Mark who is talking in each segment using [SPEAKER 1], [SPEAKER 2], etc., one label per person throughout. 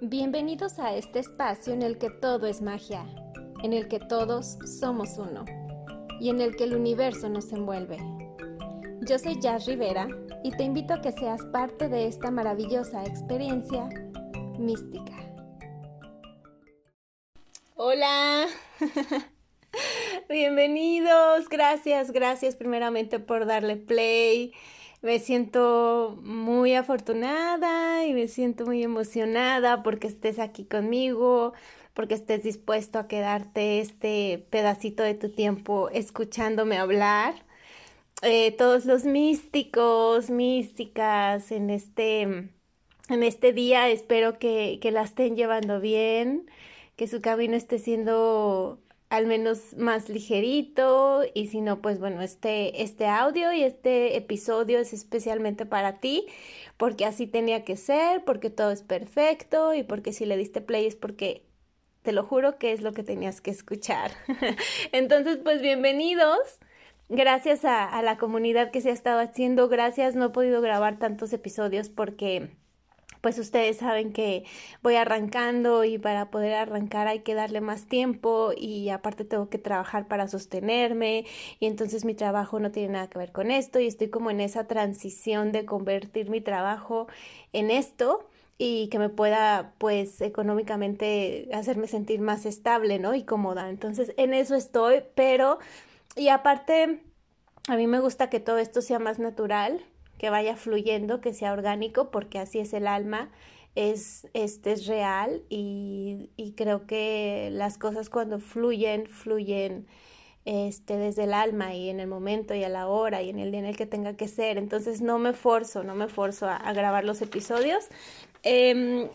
[SPEAKER 1] Bienvenidos a este espacio en el que todo es magia, en el que todos somos uno y en el que el universo nos envuelve. Yo soy Jazz Rivera y te invito a que seas parte de esta maravillosa experiencia mística. Hola, bienvenidos, gracias, gracias primeramente por darle play. Me siento muy afortunada y me siento muy emocionada porque estés aquí conmigo, porque estés dispuesto a quedarte este pedacito de tu tiempo escuchándome hablar. Eh, todos los místicos, místicas en este, en este día, espero que, que la estén llevando bien, que su camino esté siendo al menos más ligerito y si no, pues bueno, este, este audio y este episodio es especialmente para ti porque así tenía que ser, porque todo es perfecto y porque si le diste play es porque te lo juro que es lo que tenías que escuchar. Entonces, pues bienvenidos. Gracias a, a la comunidad que se ha estado haciendo. Gracias, no he podido grabar tantos episodios porque pues ustedes saben que voy arrancando y para poder arrancar hay que darle más tiempo y aparte tengo que trabajar para sostenerme y entonces mi trabajo no tiene nada que ver con esto y estoy como en esa transición de convertir mi trabajo en esto y que me pueda pues económicamente hacerme sentir más estable, ¿no? Y cómoda. Entonces en eso estoy, pero y aparte a mí me gusta que todo esto sea más natural que vaya fluyendo, que sea orgánico, porque así es el alma, es, este, es real y, y creo que las cosas cuando fluyen, fluyen este, desde el alma y en el momento y a la hora y en el día en el que tenga que ser. Entonces no me forzo, no me forzo a, grabar los episodios. Eh,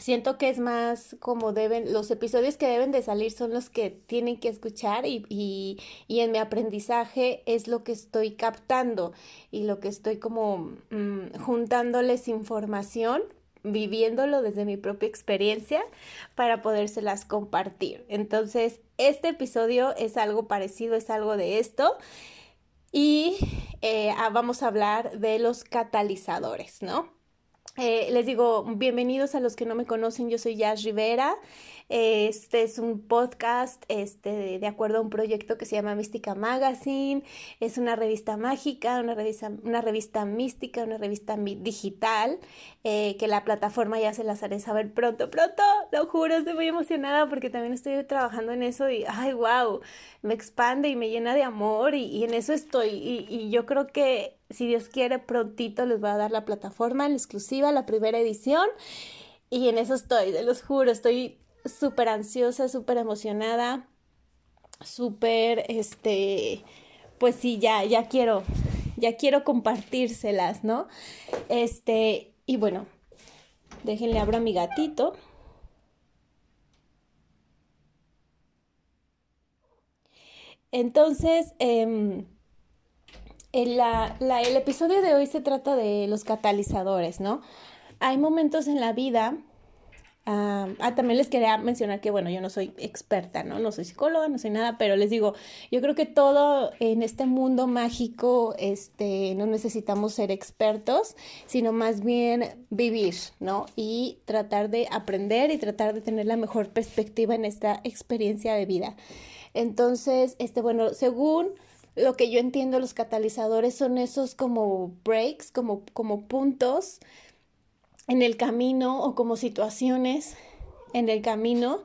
[SPEAKER 1] siento que es más como deben, los episodios que deben de salir son los que tienen que escuchar y, y, y en mi aprendizaje es lo que estoy captando y lo que estoy como mmm, juntándoles información viviéndolo desde mi propia experiencia para podérselas compartir. Entonces, este episodio es algo parecido, es algo de esto. Y eh, vamos a hablar de los catalizadores, ¿no? Eh, les digo, bienvenidos a los que no me conocen, yo soy Jazz Rivera. Este es un podcast este, de acuerdo a un proyecto que se llama Mística Magazine. Es una revista mágica, una revista, una revista mística, una revista digital, eh, que la plataforma ya se las haré saber pronto, pronto, lo juro, estoy muy emocionada porque también estoy trabajando en eso y, ay, wow, me expande y me llena de amor y, y en eso estoy. Y, y yo creo que si Dios quiere, prontito les voy a dar la plataforma en exclusiva, la primera edición. Y en eso estoy, te los juro, estoy súper ansiosa, súper emocionada, súper, este, pues sí, ya, ya quiero, ya quiero compartírselas, ¿no? Este, y bueno, déjenle abro a mi gatito. Entonces, el, la, la, el episodio de hoy se trata de los catalizadores, ¿no? Hay momentos en la vida Uh, ah, también les quería mencionar que, bueno, yo no soy experta, ¿no? No soy psicóloga, no soy nada, pero les digo, yo creo que todo en este mundo mágico, este, no necesitamos ser expertos, sino más bien vivir, ¿no? Y tratar de aprender y tratar de tener la mejor perspectiva en esta experiencia de vida. Entonces, este, bueno, según lo que yo entiendo, los catalizadores son esos como breaks, como, como puntos en el camino o como situaciones en el camino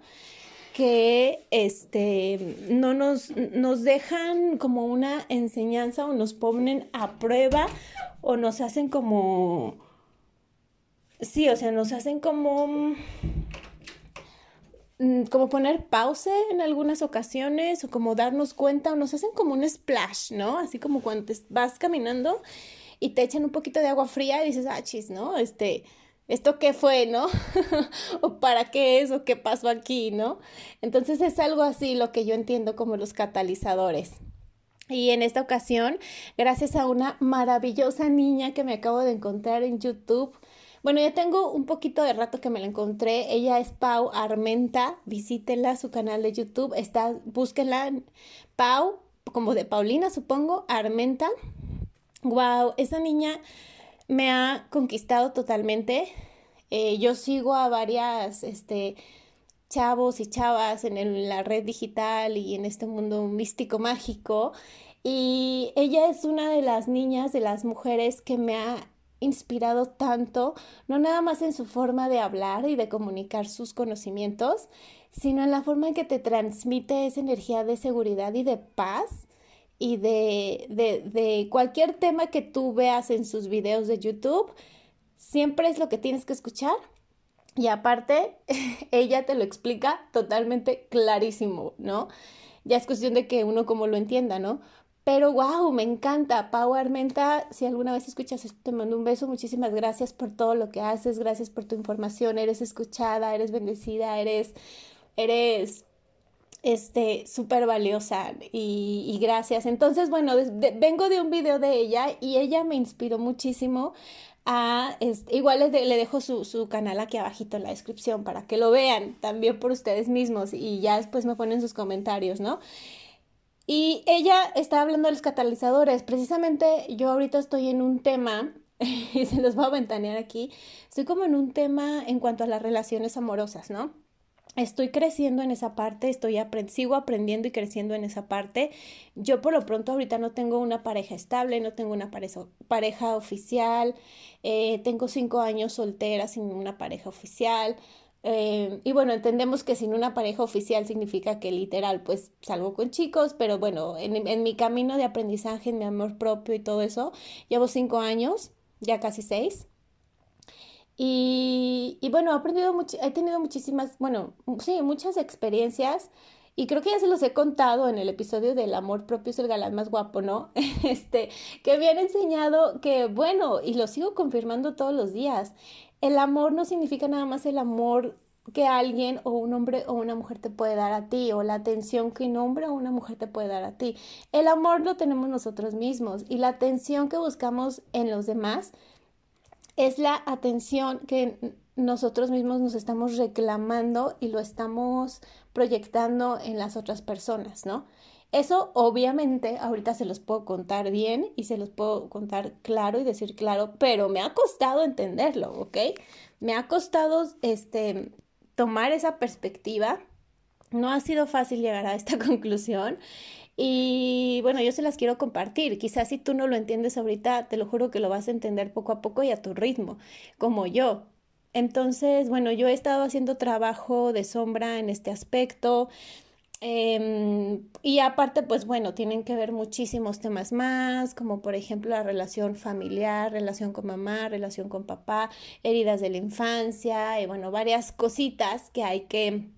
[SPEAKER 1] que este, no nos, nos dejan como una enseñanza o nos ponen a prueba o nos hacen como, sí, o sea, nos hacen como, mm, como poner pausa en algunas ocasiones o como darnos cuenta o nos hacen como un splash, ¿no? Así como cuando te vas caminando y te echan un poquito de agua fría y dices, ah, chis, ¿no? Este, ¿esto qué fue, no? o para qué es, o qué pasó aquí, ¿no? Entonces es algo así lo que yo entiendo como los catalizadores. Y en esta ocasión, gracias a una maravillosa niña que me acabo de encontrar en YouTube, bueno, ya tengo un poquito de rato que me la encontré. Ella es Pau Armenta. Visítenla, su canal de YouTube. Está, búsquenla. Pau, como de Paulina, supongo. Armenta. Wow, esa niña me ha conquistado totalmente. Eh, yo sigo a varias, este, chavos y chavas en, la red digital y en este mundo místico mágico. Y ella es una de las niñas, de las mujeres que me ha inspirado tanto, no nada más en su forma de hablar y de comunicar sus conocimientos, sino en la forma en que te transmite esa energía de seguridad y de paz y de, de, de cualquier tema que tú veas en sus videos de YouTube, siempre es lo que tienes que escuchar y aparte, ella te lo explica totalmente clarísimo, ¿no? Ya es cuestión de que uno como lo entienda, ¿no? Pero wow, me encanta. Pau Armenta, si alguna vez escuchas esto, te mando un beso. Muchísimas gracias por todo lo que haces. Gracias por tu información. Eres escuchada, eres bendecida, eres, eres, este, súper valiosa y, gracias. Entonces, bueno, vengo de un video de ella y ella me inspiró muchísimo a, igual les le dejo su, su, canal aquí abajito en la descripción para que lo vean también por ustedes mismos y ya después me ponen sus comentarios, ¿no? Y ella está hablando de los catalizadores. Precisamente yo ahorita estoy en un tema, y se los voy a ventanear aquí, estoy como en un tema en cuanto a las relaciones amorosas, ¿no? Estoy creciendo en esa parte, estoy sigo aprendiendo y creciendo en esa parte. Yo por lo pronto ahorita no tengo una pareja estable, no tengo una pareja, pareja oficial, eh, tengo cinco años soltera sin una pareja oficial. Eh, y bueno, entendemos que sin una pareja oficial significa que literal, pues salgo con chicos, pero bueno, en, en mi camino de aprendizaje, en mi amor propio y todo eso, llevo cinco años, ya casi seis. Y, y bueno, he aprendido mucho, he tenido muchísimas, bueno, sí, muchas experiencias y creo que ya se los he contado en el episodio del amor propio es el galán más guapo, ¿no? Este, que me han enseñado que, bueno, y lo sigo confirmando todos los días, el amor no significa nada más el amor que alguien o un hombre o una mujer te puede dar a ti o la atención que un hombre o una mujer te puede dar a ti. El amor lo tenemos nosotros mismos y la atención que buscamos en los demás es la atención que nosotros mismos nos estamos reclamando y lo estamos proyectando en las otras personas, ¿no? Eso obviamente ahorita se los puedo contar bien y se los puedo contar claro y decir claro, pero me ha costado entenderlo, ¿ok? Me ha costado este tomar esa perspectiva. No ha sido fácil llegar a esta conclusión y bueno, yo se las quiero compartir. Quizás si tú no lo entiendes ahorita, te lo juro que lo vas a entender poco a poco y a tu ritmo, como yo. Entonces, bueno, yo he estado haciendo trabajo de sombra en este aspecto. Em, y aparte, pues bueno, tienen que ver muchísimos temas más, como por ejemplo la relación familiar, relación con mamá, relación con papá, heridas de la infancia, y bueno, varias cositas que hay que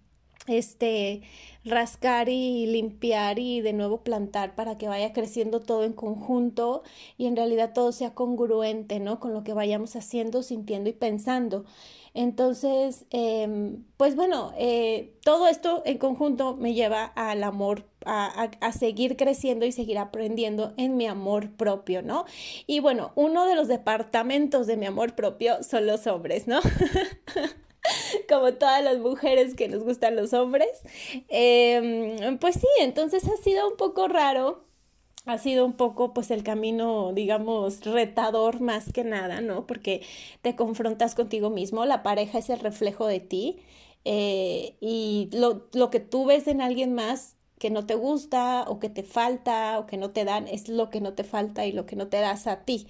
[SPEAKER 1] este, rascar y limpiar y de nuevo plantar para que vaya creciendo todo en conjunto y en realidad todo sea congruente, ¿no? Con lo que vayamos haciendo, sintiendo y pensando. Entonces, em, pues bueno, eh, todo esto en conjunto me lleva al amor, a, a, seguir creciendo y seguir aprendiendo en mi amor propio, ¿no? Y bueno, uno de los departamentos de mi amor propio son los hombres, ¿no? como todas las mujeres que nos gustan los hombres. Em, pues sí, entonces ha sido un poco raro, ha sido un poco pues el camino, digamos, retador más que nada, ¿no? Porque te confrontas contigo mismo, la pareja es el reflejo de ti eh, y lo, lo que tú ves en alguien más que no te gusta o que te falta o que no te dan es lo que no te falta y lo que no te das a ti.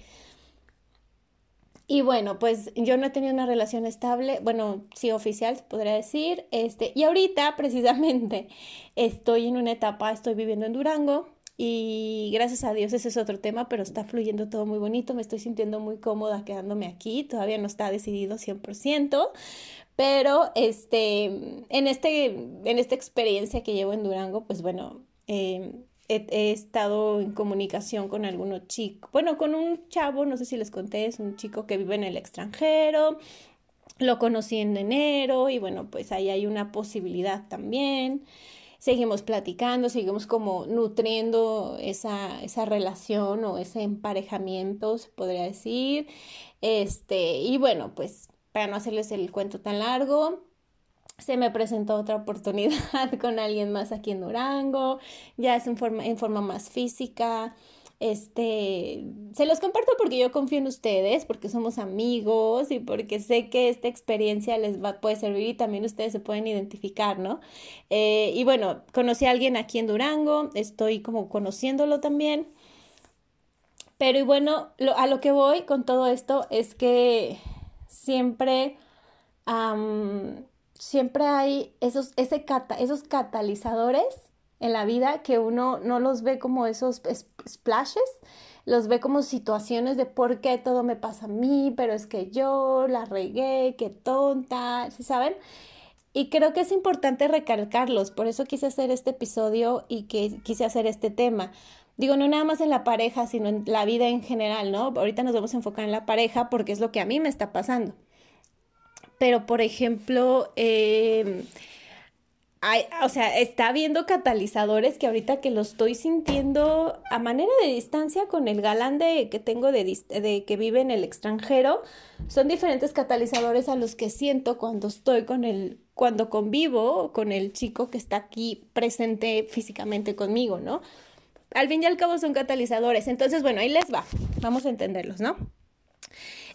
[SPEAKER 1] Y bueno, pues yo no he tenido una relación estable, bueno, sí oficial, podría decir, este, y ahorita precisamente estoy en una etapa, estoy viviendo en Durango y gracias a Dios ese es otro tema, pero está fluyendo todo muy bonito, me estoy sintiendo muy cómoda quedándome aquí, todavía no está decidido 100%, pero este, en, este, en esta experiencia que llevo en Durango, pues bueno, eh, he, estado en comunicación con algunos chicos, bueno, con un chavo, no sé si les conté, es un chico que vive en el extranjero, lo conocí en enero y bueno, pues ahí hay una posibilidad también. Seguimos platicando, seguimos como nutriendo esa, esa relación o ese emparejamiento, se podría decir. Este, y bueno, pues para no hacerles el cuento tan largo, se me presentó otra oportunidad con alguien más aquí en Durango, ya es en forma, en forma más física. Este, se los comparto porque yo confío en ustedes, porque somos amigos y porque sé que esta experiencia les va, puede servir y también ustedes se pueden identificar, ¿no? Eh, y bueno, conocí a alguien aquí en Durango, estoy como conociéndolo también. Pero y bueno, a lo que voy con todo esto es que siempre, siempre hay esos, ese esos catalizadores en la vida que uno no los ve como esos splashes, los ve como situaciones de por qué todo me pasa a mí, pero es que yo la regué, qué tonta, ¿sí saben? Y creo que es importante recalcarlos, por eso quise hacer este episodio y que quise hacer este tema. Digo, no nada más en la pareja, sino en la vida en general, ¿no? Ahorita nos vamos a enfocar en la pareja porque es lo que a mí me está pasando. Pero, por ejemplo, eh, o sea, está habiendo catalizadores que ahorita que lo estoy sintiendo a manera de distancia con el galán de, que tengo de, de, que vive en el extranjero, son diferentes catalizadores a los que siento cuando estoy con el, cuando convivo con el chico que está aquí presente físicamente conmigo, ¿no? Al fin y al cabo son catalizadores. Entonces, bueno, ahí les va. Vamos a entenderlos, ¿no?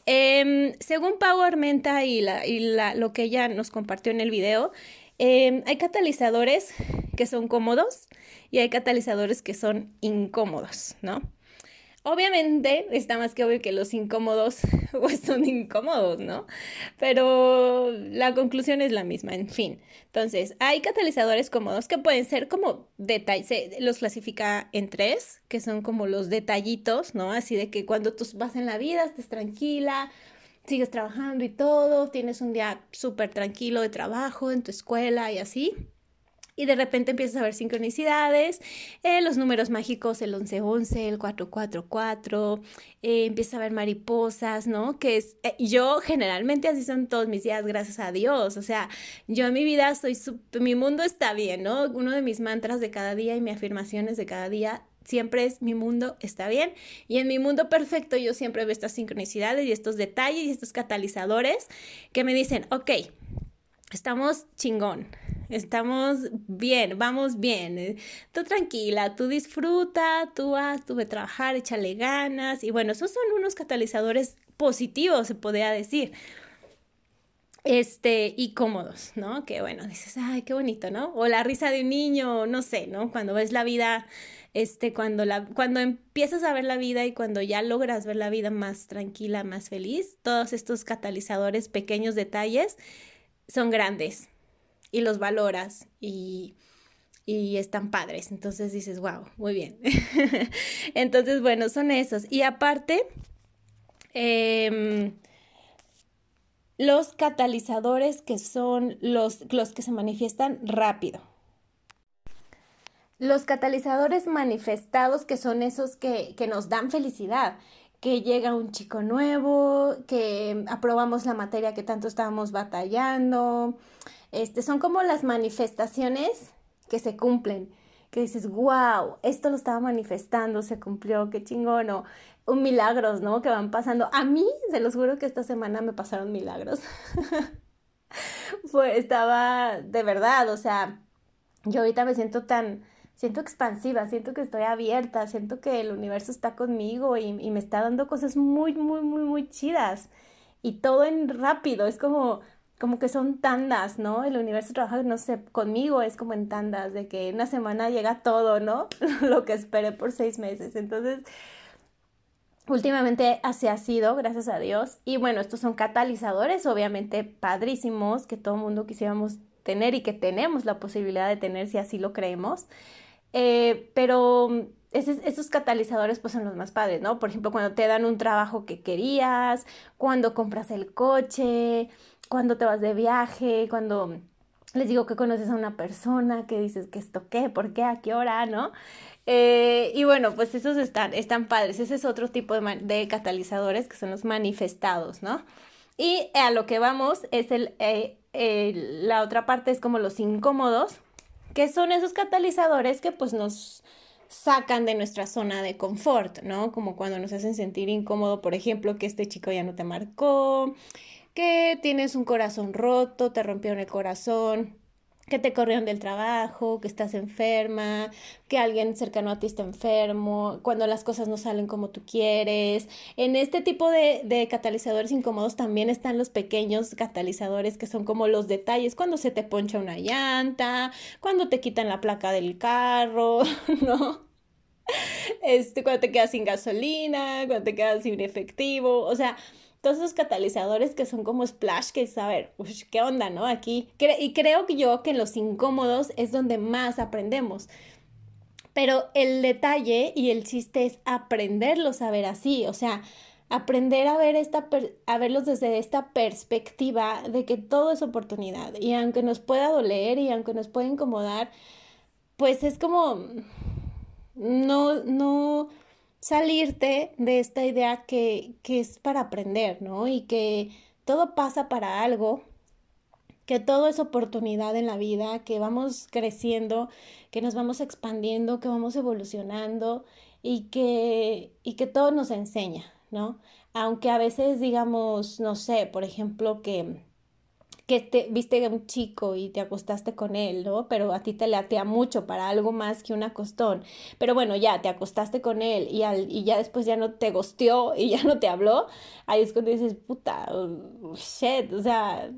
[SPEAKER 1] Em, según Pau Armenta y, la, y la, lo que ella nos compartió en el video, Em, hay catalizadores que son cómodos y hay catalizadores que son incómodos, ¿no? Obviamente está más que obvio que los incómodos pues son incómodos, ¿no? Pero la conclusión es la misma, en fin. Entonces, hay catalizadores cómodos que pueden ser como detalles, los clasifica en tres, que son como los detallitos, ¿no? Así de que cuando tú vas en la vida estés tranquila, sigues trabajando y todo, tienes un día súper tranquilo de trabajo en tu escuela y así. Y de repente empiezas a ver sincronicidades, eh, los números mágicos, el 1111, el 444, eh, empiezas a ver mariposas, ¿no? Que es, eh, yo generalmente así son todos mis días, gracias a Dios. O sea, yo en mi vida soy, mi mundo está bien, ¿no? Uno de mis mantras de cada día y mis afirmaciones de cada día siempre es mi mundo está bien y en mi mundo perfecto yo siempre veo estas sincronicidades y estos detalles y estos catalizadores que me dicen, ok, estamos chingón, estamos bien, vamos bien, tú tranquila, tú disfruta, tú vas, tú ve a trabajar, échale ganas y bueno, esos son unos catalizadores positivos, se podría decir este, y cómodos, ¿no? Que bueno, dices, ay, qué bonito, ¿no? O la risa de un niño, no sé, ¿no? Cuando ves la vida este, cuando, la, cuando empiezas a ver la vida y cuando ya logras ver la vida más tranquila, más feliz, todos estos catalizadores, pequeños detalles, son grandes y los valoras y, y están padres. Entonces dices, wow, muy bien. Entonces, bueno, son esos. Y aparte, em, los catalizadores que son los, los que se manifiestan rápido los catalizadores manifestados, que son esos que, nos dan felicidad, que llega un chico nuevo, que aprobamos la materia que tanto estábamos batallando. Este, son como las manifestaciones que se cumplen, que dices, wow, esto lo estaba manifestando, se cumplió, qué chingón, o un milagros, ¿no? Que van pasando. A mí, se los juro que esta semana me pasaron milagros. Fue, estaba de verdad, o sea, yo ahorita me siento tan, siento expansiva, siento que estoy abierta, siento que el universo está conmigo y, me está dando cosas muy, muy, muy, muy chidas. Y todo en rápido, es como, como que son tandas, ¿no? El universo trabaja, no sé, conmigo es como en tandas, de que una semana llega todo, ¿no? Lo que esperé por seis meses. Entonces, últimamente así ha sido, gracias a Dios. Y bueno, estos son catalizadores, obviamente padrísimos, que todo mundo quisiéramos tener y que tenemos la posibilidad de tener si así lo creemos. Eh, pero esos, catalizadores pues son los más padres, ¿no? Por ejemplo, cuando te dan un trabajo que querías, cuando compras el coche, cuando te vas de viaje, cuando les digo que conoces a una persona, que dices que esto qué, por qué, a qué hora, ¿no? Eh, y bueno, pues esos están, están padres. Ese es otro tipo de, catalizadores que son los manifestados, ¿no? Y a lo que vamos es el, eh, la otra parte es como los incómodos, que son esos catalizadores que pues nos sacan de nuestra zona de confort, ¿no? Como cuando nos hacen sentir incómodo, por ejemplo, que este chico ya no te marcó, que tienes un corazón roto, te rompieron el corazón que te corrieron del trabajo, que estás enferma, que alguien cercano a ti está enfermo, cuando las cosas no salen como tú quieres. En este tipo de, catalizadores incómodos también están los pequeños catalizadores que son como los detalles, cuando se te poncha una llanta, cuando te quitan la placa del carro, ¿no? Este, cuando te quedas sin gasolina, cuando te quedas sin efectivo, o sea, todos esos catalizadores que son como splash, que es, a ver, ¿qué onda, no? Aquí, y creo que yo que en los incómodos es donde más aprendemos. Pero el detalle y el chiste es aprenderlos a ver así, o sea, aprender a ver esta a verlos desde esta perspectiva de que todo es oportunidad y aunque nos pueda doler y aunque nos pueda incomodar, pues es como no no salirte de esta idea que, que es para aprender, ¿no? Y que todo pasa para algo, que todo es oportunidad en la vida, que vamos creciendo, que nos vamos expandiendo, que vamos evolucionando y que, y que todo nos enseña, ¿no? Aunque a veces digamos, no sé, por ejemplo, que que te, viste a un chico y te acostaste con él, ¿no? Pero a ti te latea mucho para algo más que un acostón. Pero bueno, ya te acostaste con él y, al, y ya después ya no te gosteó y ya no te habló. Ahí es cuando dices, puta, uh, shit, o sea,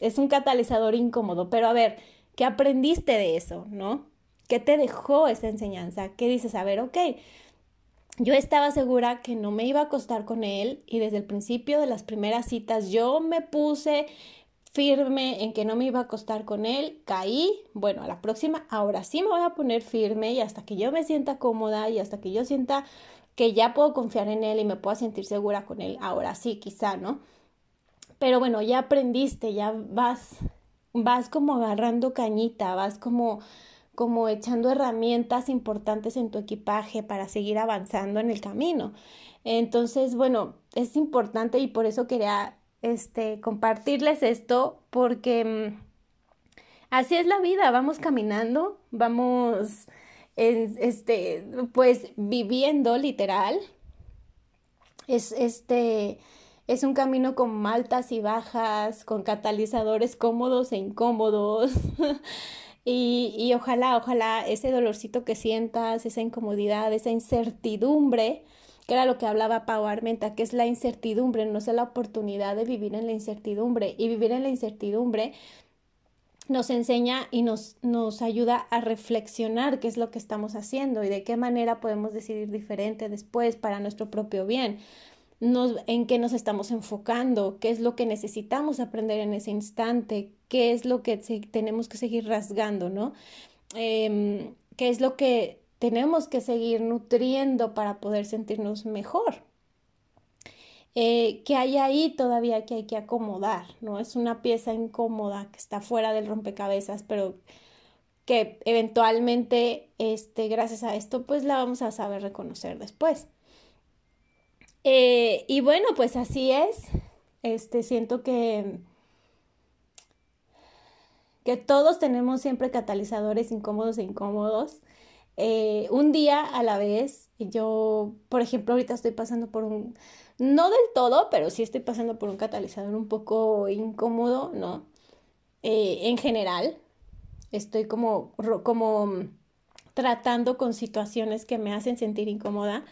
[SPEAKER 1] es un catalizador incómodo. Pero a ver, ¿qué aprendiste de eso, no? ¿Qué te dejó esa enseñanza? ¿Qué dices? A ver, ok. Yo estaba segura que no me iba a acostar con él y desde el principio de las primeras citas yo me puse firme en que no me iba a acostar con él, caí, bueno, a la próxima, ahora sí me voy a poner firme y hasta que yo me sienta cómoda y hasta que yo sienta que ya puedo confiar en él y me pueda sentir segura con él, ahora sí, quizá, ¿no? Pero bueno, ya aprendiste, ya vas, vas como agarrando cañita, vas como como echando herramientas importantes en tu equipaje para seguir avanzando en el camino. Entonces, bueno, es importante y por eso quería este, compartirles esto porque mm, así es la vida, vamos caminando, vamos, este, pues viviendo literal. Es este, es un camino con altas y bajas, con catalizadores cómodos e incómodos. y, y ojalá, ojalá ese dolorcito que sientas, esa incomodidad, esa incertidumbre, que era lo que hablaba Pau Armenta, que es la incertidumbre, no es la oportunidad de vivir en la incertidumbre. Y vivir en la incertidumbre nos enseña y nos, nos ayuda a reflexionar qué es lo que estamos haciendo y de qué manera podemos decidir diferente después para nuestro propio bien. En qué nos estamos enfocando, qué es lo que necesitamos aprender en ese instante, qué es lo que tenemos que seguir rasgando, ¿no? Em, qué es lo que tenemos que seguir nutriendo para poder sentirnos mejor. Eh, que hay ahí todavía que hay que acomodar, ¿no? Es una pieza incómoda que está fuera del rompecabezas, pero que eventualmente, este, gracias a esto, pues la vamos a saber reconocer después. Eh, y bueno, pues así es. Este, siento que, que todos tenemos siempre catalizadores incómodos e incómodos. Eh, un día a la vez. Yo, por ejemplo, ahorita estoy pasando por un, no del todo, pero sí estoy pasando por un catalizador un poco incómodo, ¿no? Eh, en general, estoy como, como tratando con situaciones que me hacen sentir incómoda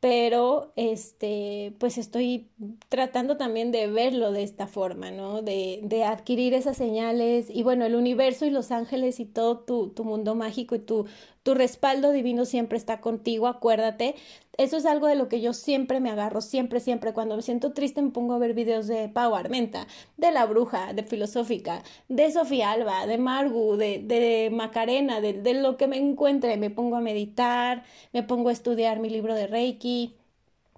[SPEAKER 1] pero este, pues estoy tratando también de verlo de esta forma, ¿no? De, de adquirir esas señales y bueno, el universo y los ángeles y todo tu, tu mundo mágico y tu, tu respaldo divino siempre está contigo, acuérdate. Eso es algo de lo que yo siempre me agarro, siempre, siempre. Cuando me siento triste me pongo a ver videos de Pau Armenta, de La Bruja, de Filosófica, de Sofía Alba, de Margu, de, de Macarena, de, de lo que me encuentre. Me pongo a meditar, me pongo a estudiar mi libro de Reiki,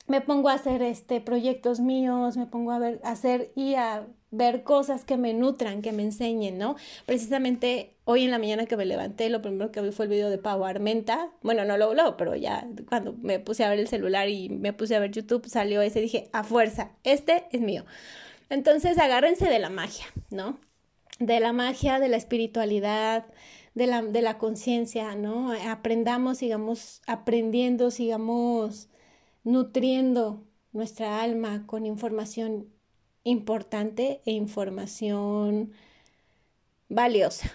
[SPEAKER 1] me pongo a hacer este proyectos míos, me pongo a ver, a hacer y a ver cosas que me nutran, que me enseñen, ¿no? Precisamente hoy en la mañana que me levanté, lo primero que vi fue el video de Pau Armenta. Bueno, no lo lo, pero ya cuando me puse a ver el celular y me puse a ver YouTube, salió ese, dije, a fuerza, este es mío. Entonces, agárrense de la magia, ¿no? De la magia, de la espiritualidad, de la, de la conciencia, ¿no? Aprendamos, sigamos aprendiendo, sigamos nutriendo nuestra alma con información importante e información valiosa.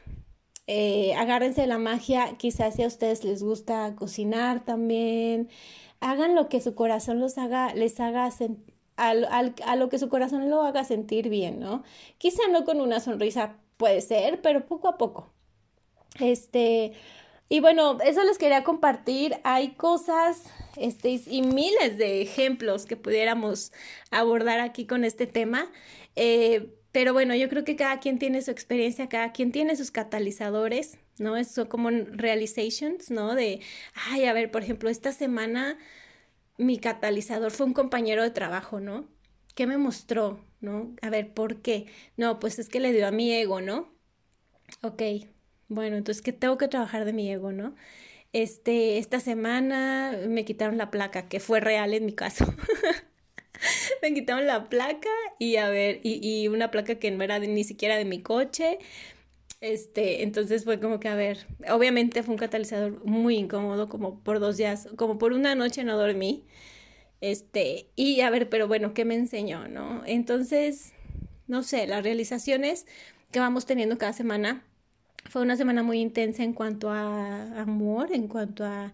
[SPEAKER 1] eh, agárrense la magia, quizás si a ustedes les gusta cocinar también, hagan lo que su corazón los haga, les haga a lo que su corazón lo haga sentir bien, ¿no? Quizá no con una sonrisa puede ser, pero poco a poco. Este, y bueno, eso les quería compartir. Hay cosas este, y miles de ejemplos que pudiéramos abordar aquí con este tema. Eh, pero bueno, yo creo que cada quien tiene su experiencia, cada quien tiene sus catalizadores, ¿no? Eso como realizations, ¿no? De, ay, a ver, por ejemplo, esta semana mi catalizador fue un compañero de trabajo, ¿no? ¿Qué me mostró, ¿no? A ver, ¿por qué? No, pues es que le dio a mi ego, ¿no? Ok, bueno, entonces que tengo que trabajar de mi ego, ¿no? Este, esta semana me quitaron la placa, que fue real en mi caso. me quitaron la placa y a ver, y, y una placa que no era ni siquiera de mi coche. Este, entonces fue como que, a ver, obviamente fue un catalizador muy incómodo, como por dos días, como por una noche no dormí. Este, y a ver, pero bueno, ¿qué me enseñó, no? Entonces, no sé, las realizaciones que vamos teniendo cada semana. Fue una semana muy intensa en cuanto a amor, en cuanto a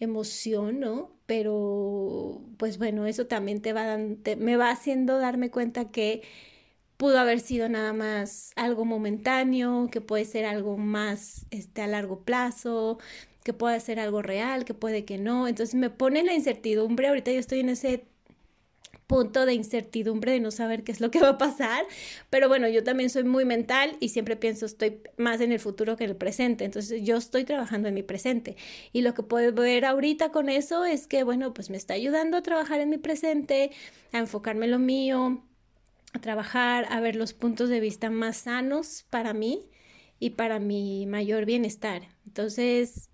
[SPEAKER 1] emoción, ¿no? Pero, pues bueno, eso también te va me va haciendo darme cuenta que pudo haber sido nada más algo momentáneo, que puede ser algo más este, a largo plazo, que puede ser algo real, que puede que no. Entonces me pone la incertidumbre, ahorita yo estoy en ese punto de incertidumbre de no saber qué es lo que va a pasar, pero bueno, yo también soy muy mental y siempre pienso estoy más en el futuro que en el presente, entonces yo estoy trabajando en mi presente y lo que puedo ver ahorita con eso es que bueno, pues me está ayudando a trabajar en mi presente, a enfocarme en lo mío, a trabajar, a ver los puntos de vista más sanos para mí y para mi mayor bienestar. Entonces,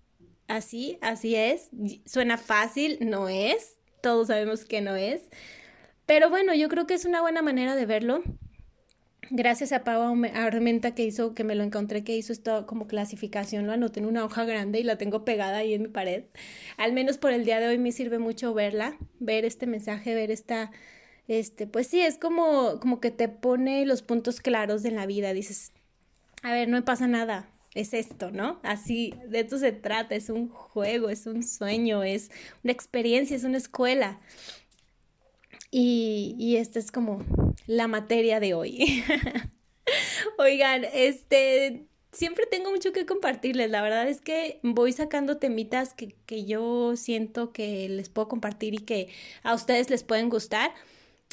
[SPEAKER 1] así, así es. Suena fácil, no es. Todos sabemos que no es. Pero bueno, yo creo que es una buena manera de verlo. Gracias a Pau Armenta que hizo, que me lo encontré, que hizo esto como clasificación, lo anoté en una hoja grande y la tengo pegada ahí en mi pared. Al menos por el día de hoy me sirve mucho verla, ver este mensaje, ver esta, este, pues sí, es como, como que te pone los puntos claros de la vida. Dices, a ver, no me pasa nada, es esto, ¿no? Así, de esto se trata, es un juego, es un sueño, es una experiencia, es una escuela. Y, y esta es como la materia de hoy. Oigan, este, siempre tengo mucho que compartirles. La verdad es que voy sacando temitas que, que yo siento que les puedo compartir y que a ustedes les pueden gustar.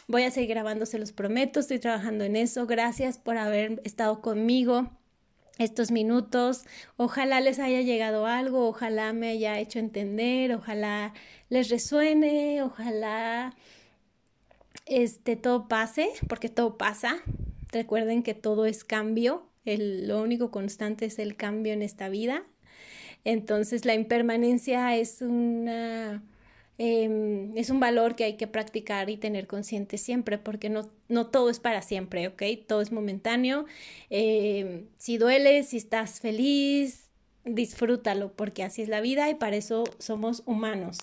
[SPEAKER 1] Voy a seguir grabando, se los prometo, estoy trabajando en eso. Gracias por haber estado conmigo estos minutos. Ojalá les haya llegado algo, ojalá me haya hecho entender, ojalá les resuene, ojalá este todo pase, porque todo pasa. Recuerden que todo es cambio, el, lo único constante es el cambio en esta vida. Entonces la impermanencia es una Em, es un valor que hay que practicar y tener consciente siempre, porque no, no todo es para siempre, ¿ok? Todo es momentáneo. Em, si duele, si estás feliz, disfrútalo, porque así es la vida y para eso somos humanos.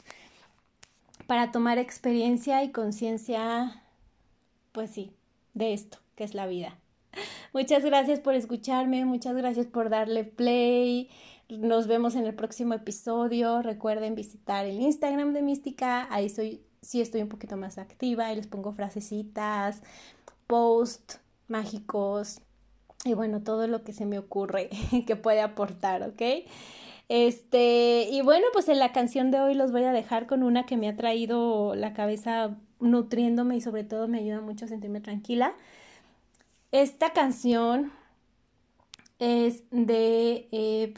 [SPEAKER 1] Para tomar experiencia y conciencia, pues sí, de esto, que es la vida. Muchas gracias por escucharme, muchas gracias por darle play. Nos vemos en el próximo episodio. Recuerden visitar el Instagram de Mística. Ahí soy, sí estoy un poquito más activa y les pongo frasecitas, posts mágicos y bueno, todo lo que se me ocurre que puede aportar, ¿ok? Este, y bueno, pues en la canción de hoy los voy a dejar con una que me ha traído la cabeza nutriéndome y sobre todo me ayuda mucho a sentirme tranquila. Esta canción es de, eh,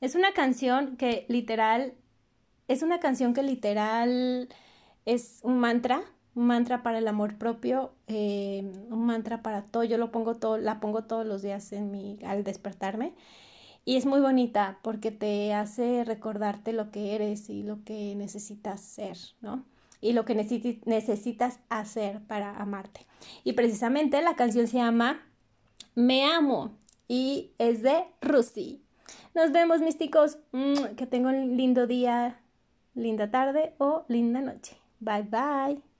[SPEAKER 1] es una canción que literal, es una canción que literal es un mantra, un mantra para el amor propio, eh, un mantra para todo, yo lo pongo todo, la pongo todos los días en mi, al despertarme. Y es muy bonita porque te hace recordarte lo que eres y lo que necesitas ser, ¿no? Y lo que necesitas hacer para amarte. Y precisamente la canción se llama me amo y es de Rusi. Nos vemos místicos. Mm, que tengan un lindo día, linda tarde o linda noche. Bye bye.